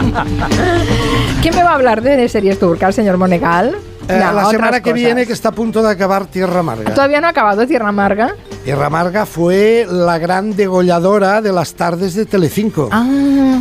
¿Quién me va a hablar de series turcas, señor Monegal? Eh, No, la semana que cosas. viene, que está a punto de acabar Tierra Amarga. Todavía no ha acabado Tierra Amarga. Tierra Amarga fue la gran degolladora de las tardes de Telecinco. Ah,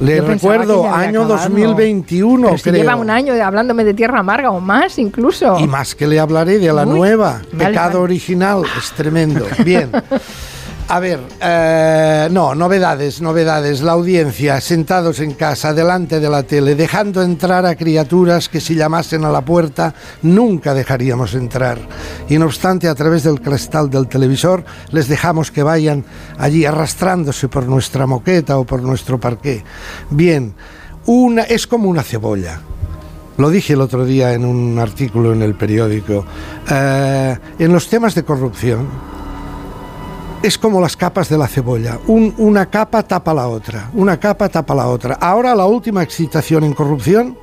Le recuerdo, año acabado. 2021, pero si creo. lleva un año hablándome de Tierra Amarga o más incluso. Y más que le hablaré de la Uy, nueva, vale, Pecado vale. Original, es tremendo. Bien. A ver, eh, no, novedades, novedades. La audiencia, sentados en casa, delante de la tele, dejando entrar a criaturas que si llamasen a la puerta nunca dejaríamos entrar. Y no obstante, a través del cristal del televisor, les dejamos que vayan allí arrastrándose por nuestra moqueta o por nuestro parqué. Bien, una, es como una cebolla. Lo dije el otro día en un artículo en el periódico. Eh, en los temas de corrupción es como las capas de la cebolla. Un- una capa tapa la otra. Una capa tapa la otra. Ahora la última excitación en corrupción.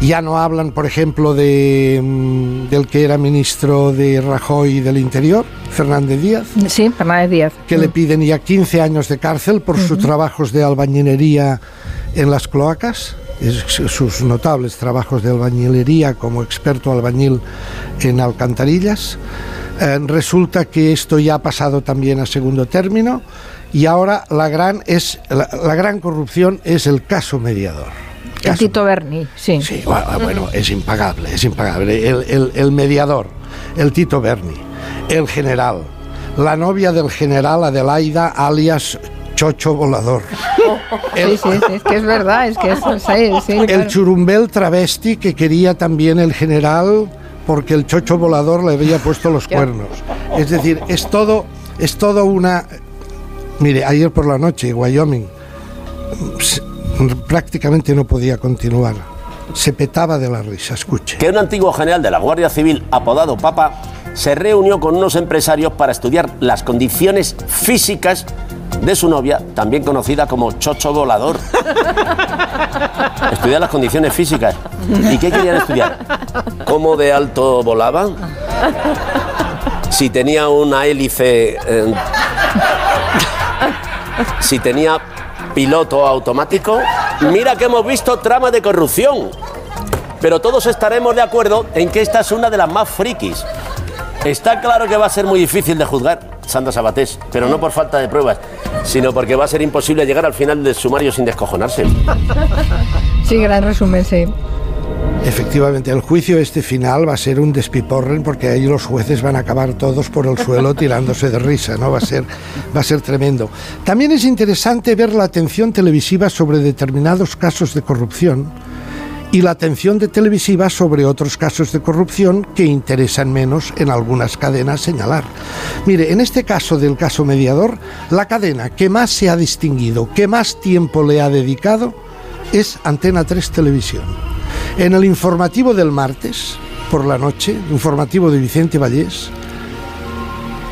Ya no hablan, por ejemplo, de, mm, del que era ministro de Rajoy del Interior, Fernández Díaz Sí, Fernández Díaz. que le piden ya 15 años de cárcel por sus trabajos de albañilería en las cloacas, sus notables trabajos de albañilería como experto albañil en alcantarillas. Eh, resulta que esto ya ha pasado también a segundo término y ahora la gran, es, la, la gran corrupción es el caso mediador. El Caso Tito Berni, sí. Sí, bueno, bueno, es impagable, es impagable. El, el- el mediador, el Tito Berni, el general, la novia del general Adelaida, alias Chocho Volador, Sí, sí, sí, es que es verdad, es que es, sí, sí, el claro. churumbel travesti que quería también el general porque el Chocho Volador le había puesto los cuernos. Es decir, es todo, es todo una... Mire, ayer por la noche, Wyoming, prácticamente no podía continuar. Se petaba de la risa, escuche. que un antiguo general de la Guardia Civil, apodado Papa, se reunió con unos empresarios para estudiar las condiciones físicas de su novia, también conocida como Chocho Volador. estudiar las condiciones físicas. ¿Y qué querían estudiar? ¿Cómo de alto volaba? Si tenía una hélice... eh, si tenía piloto automático. Mira que hemos visto trama de corrupción. Pero todos estaremos de acuerdo en que esta es una de las más frikis. Está claro que va a ser muy difícil de juzgar, Sandra Sabatés, pero no por falta de pruebas, sino porque va a ser imposible llegar al final del sumario sin descojonarse. Sí, gran resumen, sí. Efectivamente, el juicio este final va a ser un despiporren porque ahí los jueces van a acabar todos por el suelo tirándose de risa, ¿no? Va a ser, va a ser tremendo. También es interesante ver la atención televisiva sobre determinados casos de corrupción y la atención de televisiva sobre otros casos de corrupción que interesan menos en algunas cadenas señalar. Mire, en este caso del caso mediador, la cadena que más se ha distinguido, que más tiempo le ha dedicado, es Antena 3 Televisión. En el informativo del martes, por la noche, informativo de Vicente Vallés,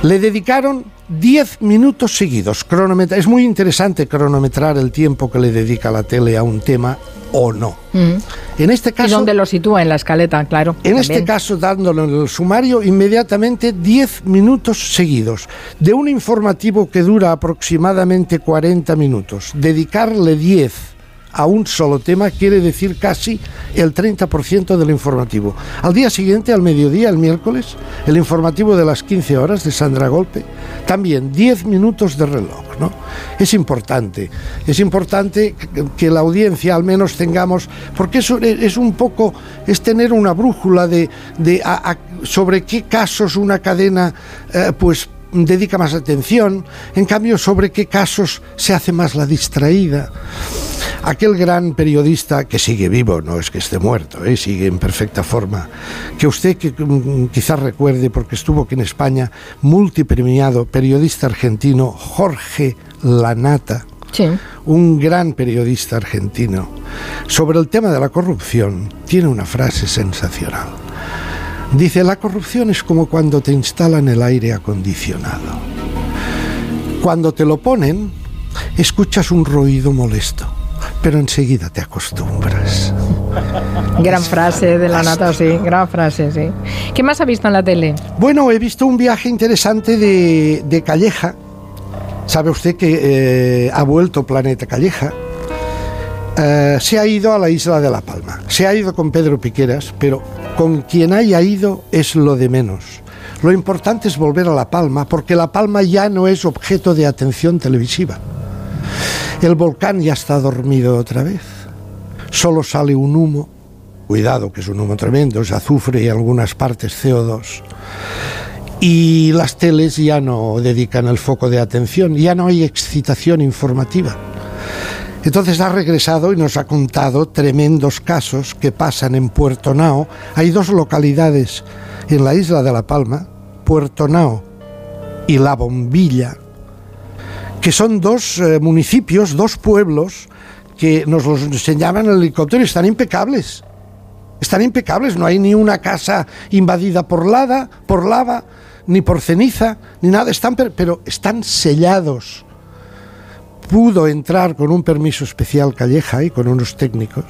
le dedicaron 10 minutos seguidos. Cronometra- es muy interesante cronometrar el tiempo que le dedica la tele a un tema o no. En este ¿Y caso, dónde lo sitúa? En la escaleta, claro. en este caso, dándolo en el sumario, inmediatamente 10 minutos seguidos de un informativo que dura aproximadamente 40 minutos. Dedicarle 10 a un solo tema quiere decir casi el 30% del informativo. Al día siguiente, al mediodía, el miércoles, el informativo de las 15 horas de Sandra Golpe, también 10 minutos de reloj. ¿no? Es importante, es importante que- la audiencia al menos tengamos, porque eso es un poco, es tener una brújula de, sobre qué casos una cadena eh, pues dedica más atención, en cambio sobre qué casos se hace más la distraída. Aquel gran periodista que sigue vivo, no es que esté muerto, ¿eh? sigue en perfecta forma, que usted que, mm, quizás recuerde porque estuvo aquí en España, multipremiado periodista argentino Jorge Lanata, Sí. un gran periodista argentino, sobre el tema de la corrupción, tiene una frase sensacional. Dice, la corrupción es como cuando te instalan el aire acondicionado. Cuando te lo ponen, escuchas un ruido molesto, pero enseguida te acostumbras. Gran frase de la nata, sí. Gran frase, sí. ¿Qué más ha visto en la tele? Bueno, he visto un viaje interesante de, de Calleja. Sabe usted que eh, ha vuelto Planeta Calleja. eh, se ha ido a la isla de La Palma. Se ha ido con Pedro Piqueras, pero con quien haya ido es lo de menos. Lo importante es volver a La Palma, porque La Palma ya no es objeto de atención televisiva. El volcán ya está dormido otra vez. Solo sale un humo. Cuidado, que es un humo tremendo, es azufre y algunas partes CO2. Y las teles ya no dedican el foco de atención, ya no hay excitación informativa. Entonces ha regresado y nos ha contado tremendos casos que pasan en Puerto Nao. Hay dos localidades en la isla de La Palma, Puerto Nao y La Bombilla, que son dos eh, municipios, dos pueblos que nos los enseñaban en el helicóptero y están impecables. Están impecables, no hay ni una casa invadida por lava, por lava, ni por ceniza, ni nada, están pero están sellados pudo entrar con un permiso especial Calleja y con unos técnicos.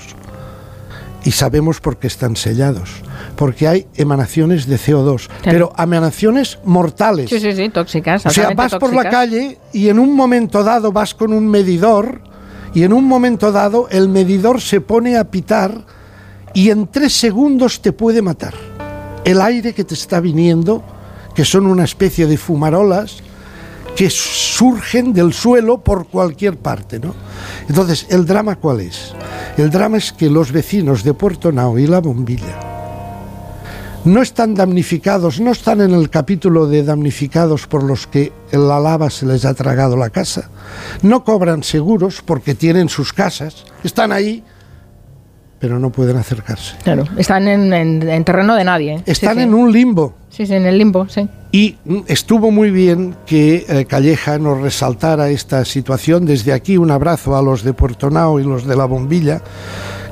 Y sabemos por qué están sellados. Porque hay emanaciones de CO2, pero emanaciones mortales. Sí, sí, sí, tóxicas. O sea, vas por la calle y en un momento dado vas con un medidor y en un momento dado el medidor se pone a pitar y en tres segundos te puede matar. El aire que te está viniendo, que son una especie de fumarolas, que surgen del suelo por cualquier parte, ¿no? Entonces, ¿el drama cuál es? El drama es que los vecinos de Puerto Nao y La Bombilla no están damnificados, no están en el capítulo de damnificados por los que la lava se les ha tragado la casa, no cobran seguros porque tienen sus casas, están ahí, pero no pueden acercarse. Claro, están en, terreno de nadie. Están en un limbo. Sí, en el limbo, sí. Y estuvo muy bien que eh, Calleja nos resaltara esta situación. Desde aquí un abrazo a los de Puerto Nao y los de la Bombilla,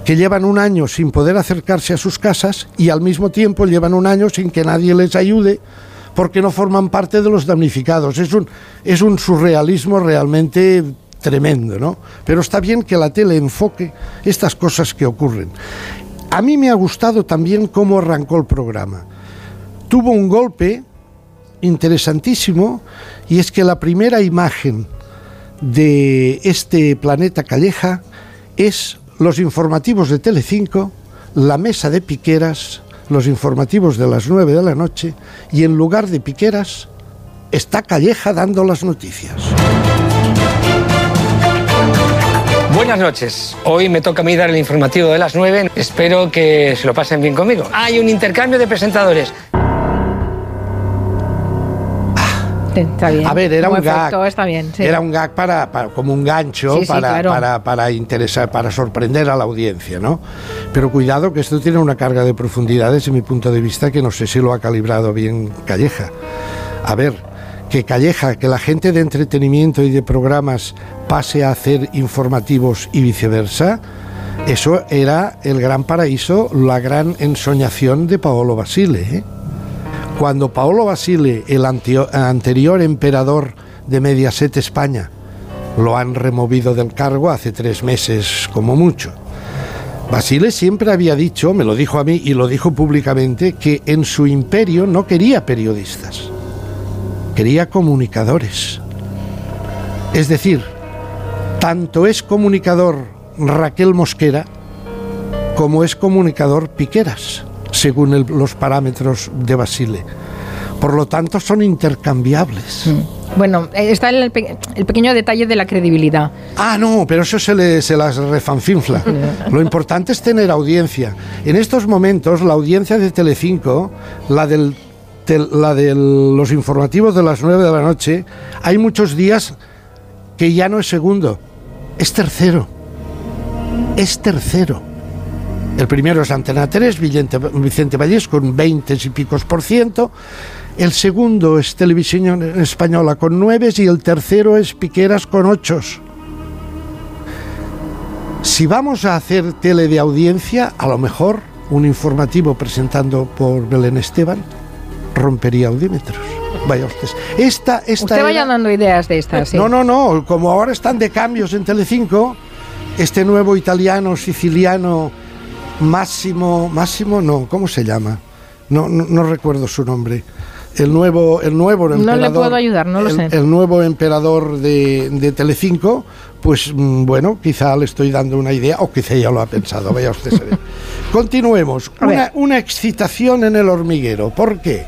que llevan un año sin poder acercarse a sus casas y al mismo tiempo llevan un año sin que nadie les ayude porque no forman parte de los damnificados. Es un, es un surrealismo realmente tremendo, ¿no? Pero está bien que la tele enfoque estas cosas que ocurren. A mí me ha gustado también cómo arrancó el programa. Tuvo un golpe interesantísimo y es que la primera imagen de este planeta Calleja es los informativos de Telecinco, la mesa de Piqueras, los informativos de las 9 de la noche y en lugar de Piqueras está Calleja dando las noticias. Buenas noches. Hoy me toca a mí dar el informativo de las 9. Espero que se lo pasen bien conmigo. Hay un intercambio de presentadores. Está bien. A ver, era un gag. Está bien, Era un gag para, como un gancho para, para, para, interesar, para sorprender a la audiencia, ¿no? Pero cuidado que esto tiene una carga de profundidad desde mi punto de vista que no sé si lo ha calibrado bien Calleja. A ver, que Calleja, que la gente de entretenimiento y de programas pase a hacer informativos y viceversa, eso era el gran paraíso, la gran ensoñación de Paolo Basile. ¿eh? Cuando Paolo Basile, el anterior emperador de Mediaset España, lo han removido del cargo hace tres meses como mucho. Basile siempre había dicho, me lo dijo a mí y lo dijo públicamente, que en su imperio no quería periodistas, quería comunicadores. Es decir, tanto es comunicador Raquel Mosquera como es comunicador Piqueras según los parámetros de Basile. Por lo tanto, son intercambiables. Mm. Bueno, eh, está el, pequeño detalle de la credibilidad. Ah, no, pero eso se, le, se las refanfinfla. Lo importante es tener audiencia. En estos momentos, la audiencia de Telecinco, la del la de los informativos de las 9 de la noche, hay muchos días que ya no es segundo, es tercero. Es tercero. El primero es Antena 3, Vicente, Vallés con 20 y picos por ciento. El segundo es Televisión Española con 9 y el tercero es Piqueras con 8. Si vamos a hacer tele de audiencia, a lo mejor un informativo presentando por Belén Esteban rompería audímetros. Vaya ustedes. Esta, esta Usted vaya dando ideas de estas. No, no, no. Como ahora están de cambios en Telecinco, este nuevo italiano siciliano Máximo, Máximo no, ¿cómo se llama? No, no, recuerdo su nombre. el nuevo, el nuevo No emperador. le puedo ayudar, no lo el, sé. El nuevo emperador de, de Telecinco, pues mm, bueno, quizá le estoy dando una idea, o quizá ya lo ha pensado, vaya usted a. Continuemos. Una, una excitación en el hormiguero. ¿Por qué?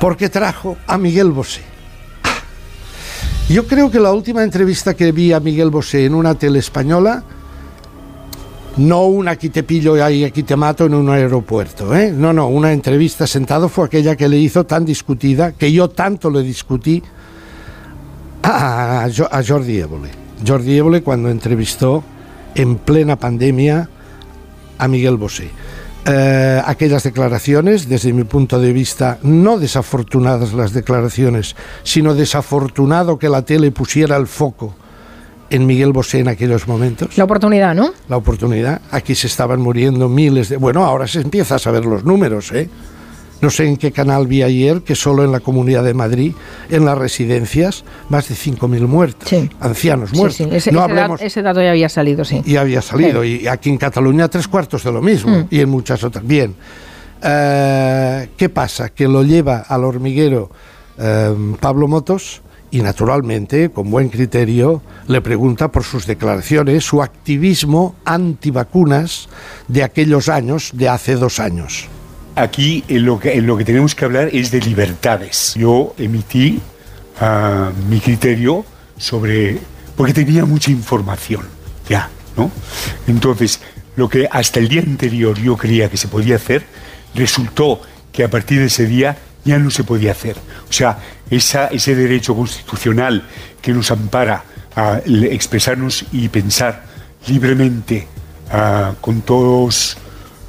Porque trajo a Miguel Bosé. Yo creo que la última entrevista que vi a Miguel Bosé en una tele española, no una aquí te pillo y aquí te mato en un aeropuerto, ¿eh? no, no, una entrevista sentado fue aquella que le hizo tan discutida, que yo tanto le discutí a Jordi Évole. Jordi Évole cuando entrevistó en plena pandemia a Miguel Bosé. Eh, aquellas declaraciones, desde mi punto de vista, no desafortunadas las declaraciones, sino desafortunado que la tele pusiera el foco en Miguel Bosé en aquellos momentos La oportunidad, ¿no? la oportunidad. Aquí se estaban muriendo miles de... Bueno, ahora se empieza a saber los números, ¿eh? No sé en qué canal vi ayer que solo en la Comunidad de Madrid, en las residencias, más de 5.000 muertos. Sí. Ancianos Sí, muertos. sí, ese, no ese da- ese dato ya había salido, sí. Y había salido. Sí. Y aquí en Cataluña tres cuartos de lo mismo. Mm. Y en muchas otras. Bien. Eh, ¿Qué pasa? Que lo lleva al hormiguero eh, Pablo Motos y naturalmente, con buen criterio, le pregunta por sus declaraciones, su activismo antivacunas de aquellos años, de hace dos años. Aquí en lo, que, en lo que tenemos que hablar es de libertades. Yo emití ah, mi criterio sobre... porque tenía mucha información, ya, ¿no? Entonces, lo que hasta el día anterior yo creía que se podía hacer, resultó que a partir de ese día ya no se podía hacer. O sea, ese derecho constitucional que nos ampara a expresarnos y pensar libremente ah, con todos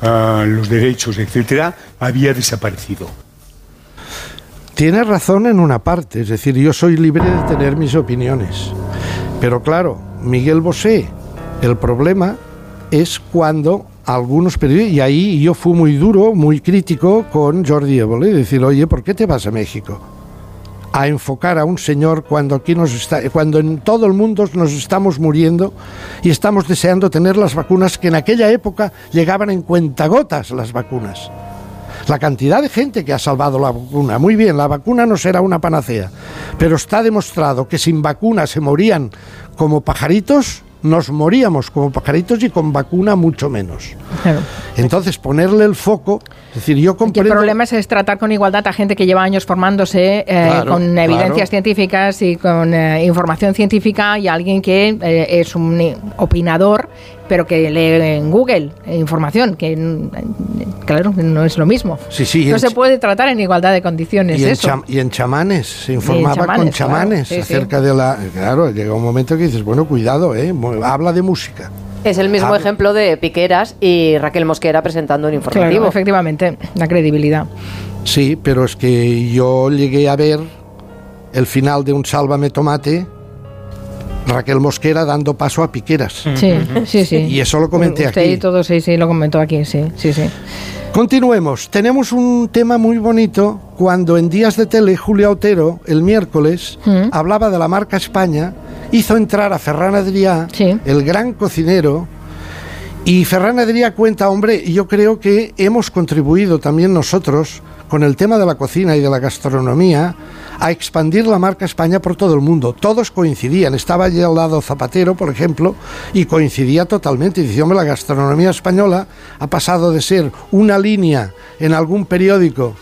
ah, los derechos, etcétera, había desaparecido. Tiene razón en una parte, es decir, yo soy libre de tener mis opiniones. Pero claro, Miguel Bosé, el problema es cuando algunos periodistas, y ahí yo fui muy duro, muy crítico con Jordi Évole, decir, oye, ¿por qué te vas a México? A enfocar a un señor cuando aquí nos está, cuando en todo el mundo nos estamos muriendo y estamos deseando tener las vacunas que en aquella época llegaban en cuentagotas las vacunas la cantidad de gente que ha salvado la vacuna. Muy bien, la vacuna no será una panacea, pero está demostrado que sin vacuna se morían como pajaritos, nos moríamos como pajaritos y con vacuna mucho menos. Claro. Entonces, ponerle el foco, es decir, yo el problema es, es tratar con igualdad a gente que lleva años formándose eh, Claro, con claro. evidencias científicas y con eh, información científica y alguien que eh, es un opinador pero que lee en Google eh, información que mm, claro no es lo mismo Sí, sí, no en se puede tratar en igualdad de condiciones y en, eso cham- y en chamanes, se informaba con chamanes, claro, chamanes sí, sí. acerca de la... Claro, llega un momento que dices, bueno, cuidado, ¿eh? Habla de música. Es el mismo Ah. ejemplo de Piqueras y Raquel Mosquera presentando un informativo. claro efectivamente la credibilidad Sí, pero es que yo llegué a ver el final de un Sálvame Tomate, Raquel Mosquera dando paso a Piqueras. sí sí sí Y eso lo comenté Usted aquí. y todo sí sí lo comentó aquí sí sí sí Continuemos. Tenemos un tema muy bonito cuando en Días de Tele Julia Otero, el miércoles, Mm. hablaba de la marca España, hizo entrar a Ferran Adrià, Sí. el gran cocinero, y Ferran Adrià cuenta, hombre, yo creo que hemos contribuido también nosotros con el tema de la cocina y de la gastronomía a expandir la marca España por todo el mundo. Todos coincidían. Estaba allí al lado Zapatero, por ejemplo, y coincidía totalmente. Decía, hombre, la gastronomía española ha pasado de ser una línea en algún periódico,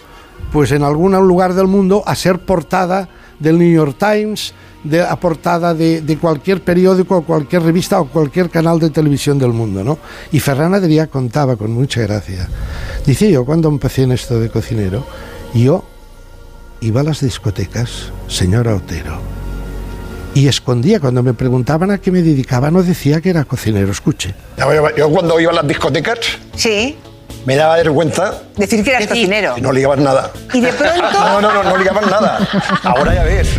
pues en algún lugar del mundo, a ser portada del New York Times, de, a portada de, de cualquier periódico, o cualquier revista o cualquier canal de televisión del mundo, ¿no? Y Ferran Adrià contaba con mucha gracia. Dice yo, cuando empecé en esto de cocinero, yo iba a las discotecas, señora Otero, y escondía, cuando me preguntaban a qué me dedicaba, no decía que era cocinero, escuche. Yo cuando iba a las discotecas Sí, me daba vergüenza decir que eras cocinero. que no ligabas nada. Y de pronto, No, no, no, no ligabas nada. Ahora ya ves.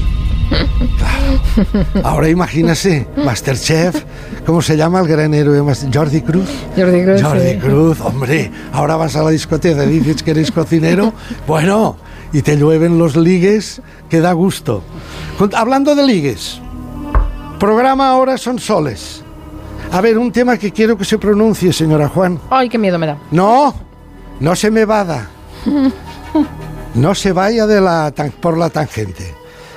Ahora imagínese, Masterchef, ¿cómo se llama el gran héroe? Jordi Cruz. Jordi Cruz, Jordi sí. Cruz, hombre, ahora vas a la discoteca y dices que eres cocinero, bueno, y te llueven los ligues, que da gusto. Hablando de ligues, programa ahora son soles. A ver, un tema que quiero que se pronuncie, señora Juan. ay qué miedo me da No, no se me vada. No se vaya de la por la tangente.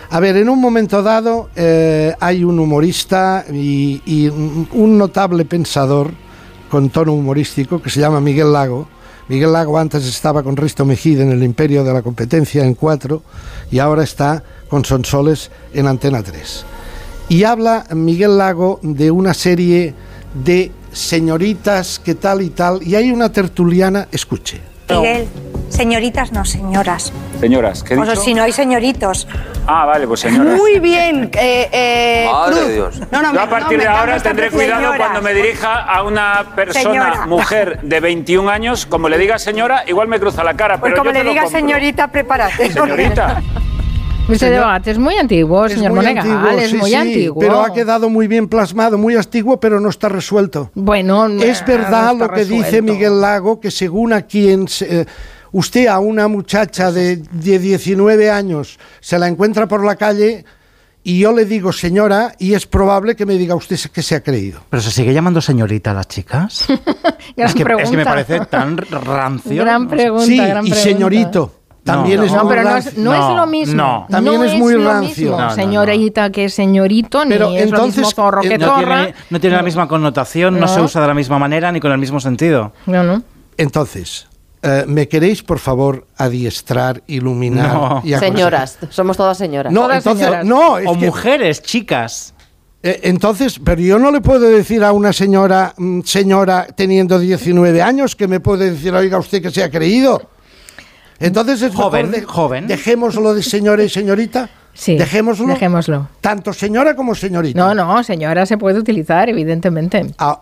A ver, en un momento dado eh, hay un humorista y, un notable pensador con tono humorístico que se llama Miguel Lago. Miguel Lago antes estaba con Risto Mejide en el Imperio de la Competencia en 4 y ahora está con Sonsoles en Antena 3. Y habla Miguel Lago de una serie de señoritas que tal y tal, y hay una tertuliana, escuche. Miguel, señoritas no, señoras. Señoras, ¿qué he O sea, dicho? si no hay señoritos. Ah, vale, pues señoras. Muy bien, eh, eh, Madre Cruz. de Dios. No, no, Yo a partir no, de ahora tendré cuidado cuando me dirija a una persona, Señora. mujer de 21 años, como le diga señora, igual me cruza la cara, Pues pero como yo te le diga señorita, prepárate. Señorita. Este Señor- debate es muy antiguo, señor muy Monegal, antiguo, es sí, muy sí, antiguo. Pero ha quedado muy bien plasmado, muy antiguo, pero no está resuelto. Bueno, es no verdad está lo que dice. Miguel Lago, que según a quien se- eh, usted a una muchacha de, de 19 años se la encuentra por la calle y yo le digo señora y es probable que me diga usted que se ha creído. ¿Pero se sigue llamando señorita a las chicas? Es, que, es que me parece tan rancio. Gran pregunta, sí, gran y señorito. También No, es no, muy pero no rancio. es, no es No, lo mismo. no. También No es muy lo rancio. mismo, No, no, no. señorita que señorito, ni Pero es entonces, lo mismo zorro que eh, No tiene, no tiene la misma connotación, no. No. se usa de la misma manera ni con el mismo sentido. No, no. Entonces, eh, ¿me queréis por favor adiestrar, iluminar No. y aconsejar? Señoras, somos todas señoras. No, Todas entonces, señoras. no, es O que- mujeres, chicas. Eh, entonces, pero yo no le puedo decir a una señora, mm, señora teniendo 19 años, que me puede decir, oiga usted que se ha creído. Entonces es Joven, joven. Dejémoslo de señora y señorita. Sí, Dejémoslo. dejémoslo. Tanto señora como señorita. No, no, señora se puede utilizar, evidentemente. Ah,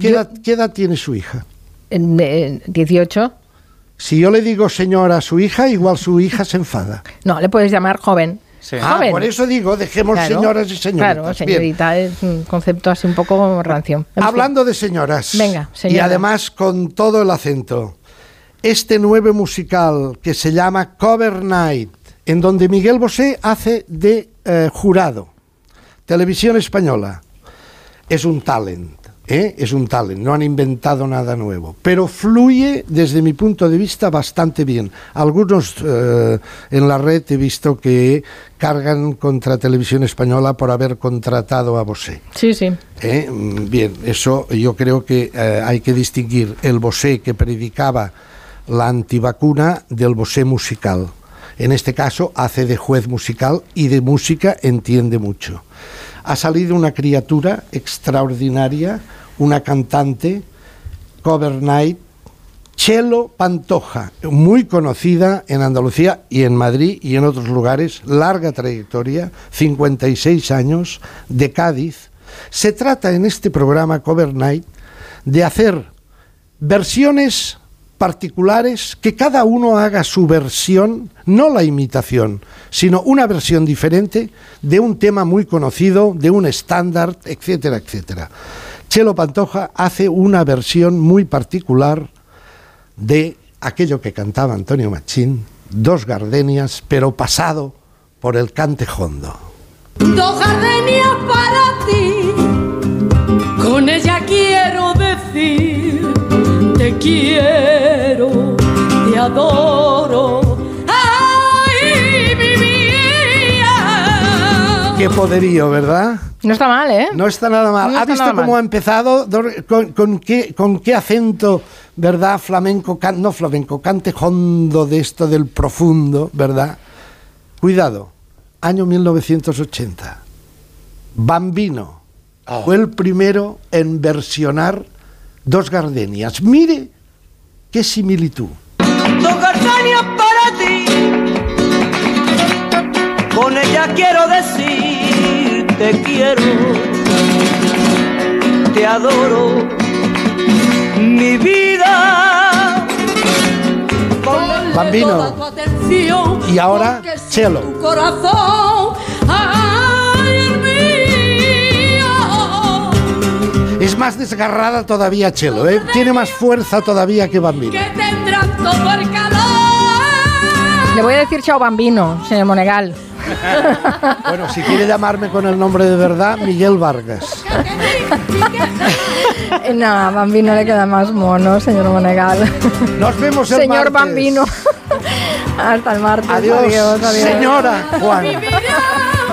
¿qué, Yo- edad, qué edad tiene su hija? En, eh, 18. Si yo le digo señora a su hija, igual su hija se enfada. No, le puedes llamar joven. Sí. Ah, Joven. por eso digo, dejemos Claro. señoras y señoritas. Claro, Bien. señorita es un concepto así un poco rancio. Hablando de señoras. Venga, Y además con todo el acento. Este nuevo musical que se llama Cover Night, en donde Miguel Bosé hace de eh, jurado. Televisión española. Es un talent. ¿Eh? Es un talent. No han inventado nada nuevo. Pero fluye, desde mi punto de vista, bastante bien. Algunos eh, en la red he visto que cargan contra Televisión Española por haber contratado a Bosé. Sí, sí. ¿eh? Bien, eso yo creo que hay que distinguir el Bosé que predicaba la antivacuna del Bosé musical. En este caso hace de juez musical y de música entiende mucho. Ha salido una criatura extraordinaria, una cantante, Cover Night, Chelo Pantoja, muy conocida en Andalucía y en Madrid y en otros lugares, larga trayectoria, 56 años, de Cádiz. Se trata en este programa Cover Night de hacer versiones particulares, que cada uno haga su versión, no la imitación, sino una versión diferente de un tema muy conocido, de un estándar, etcétera, etcétera. Chelo Pantoja hace una versión muy particular de aquello que cantaba Antonio Machín, Dos Gardenias, pero pasado por el cantejondo. Dos gardenias para ti, con ella quiero decir, te quiero, adoro, ay, mi vida. Qué poderío, ¿verdad? No está mal, ¿eh? No está nada mal. No ¿Ha visto cómo mal. ha empezado? ¿Con, con qué, con qué acento, verdad? Flamenco, can- no flamenco, cante hondo de esto del profundo, ¿verdad? Cuidado, año 1980. Bambino fue el primero en versionar Dos Gardenias. Mire qué similitud. Dos gardenias para ti, con ella quiero decir, te quiero, te adoro, mi vida. Ponle Bambino. toda tu atención, Y ahora, Chelo. Tu corazón. Es más desgarrada todavía Chelo, ¿eh? tiene más fuerza todavía que Bambino. El calor. Le voy a decir chao bambino, señor Monegal. Bueno, si quiere llamarme con el nombre de verdad, Miguel Vargas. No, bambino le queda más mono, señor Monegal. Nos vemos el Señor martes. bambino. Hasta el martes. Adiós, adiós. adiós. señora Juan.